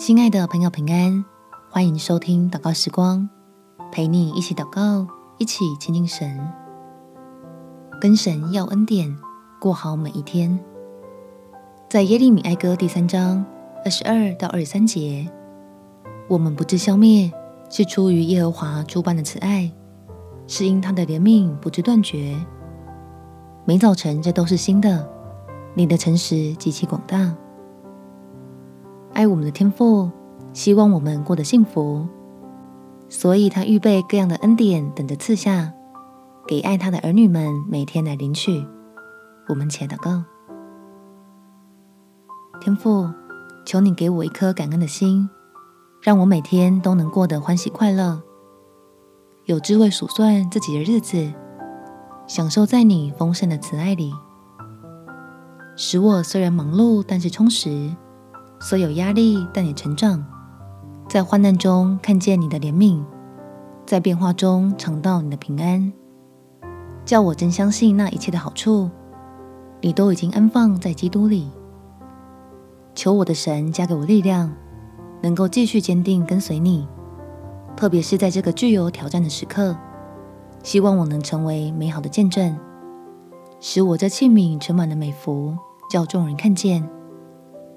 亲爱的朋友，平安，欢迎收听祷告时光，陪你一起祷告，一起亲近神，跟神要恩典，过好每一天。在耶利米哀歌第三章二十二到二十三节，我们不致消灭，是出于耶和华诸般的慈爱，是因他的怜悯不致断绝。每早晨这都是新的，你的诚实极其广大。爱我们的天父，希望我们过得幸福，所以他预备各样的恩典等着赐下，给爱他的儿女们每天来领取。我们且祷告：天父，求你给我一颗感恩的心，让我每天都能过得欢喜快乐，有智慧数算自己的日子，享受在你丰盛的慈爱里，使我虽然忙碌，但是充实。所有压力，但也成长；在患难中看见你的怜悯，在变化中尝到你的平安，叫我真相信那一切的好处，你都已经安放在基督里。求我的神加给我力量，能够继续坚定跟随你，特别是在这个具有挑战的时刻，希望我能成为美好的见证，使我这器皿盛满了美福，叫众人看见。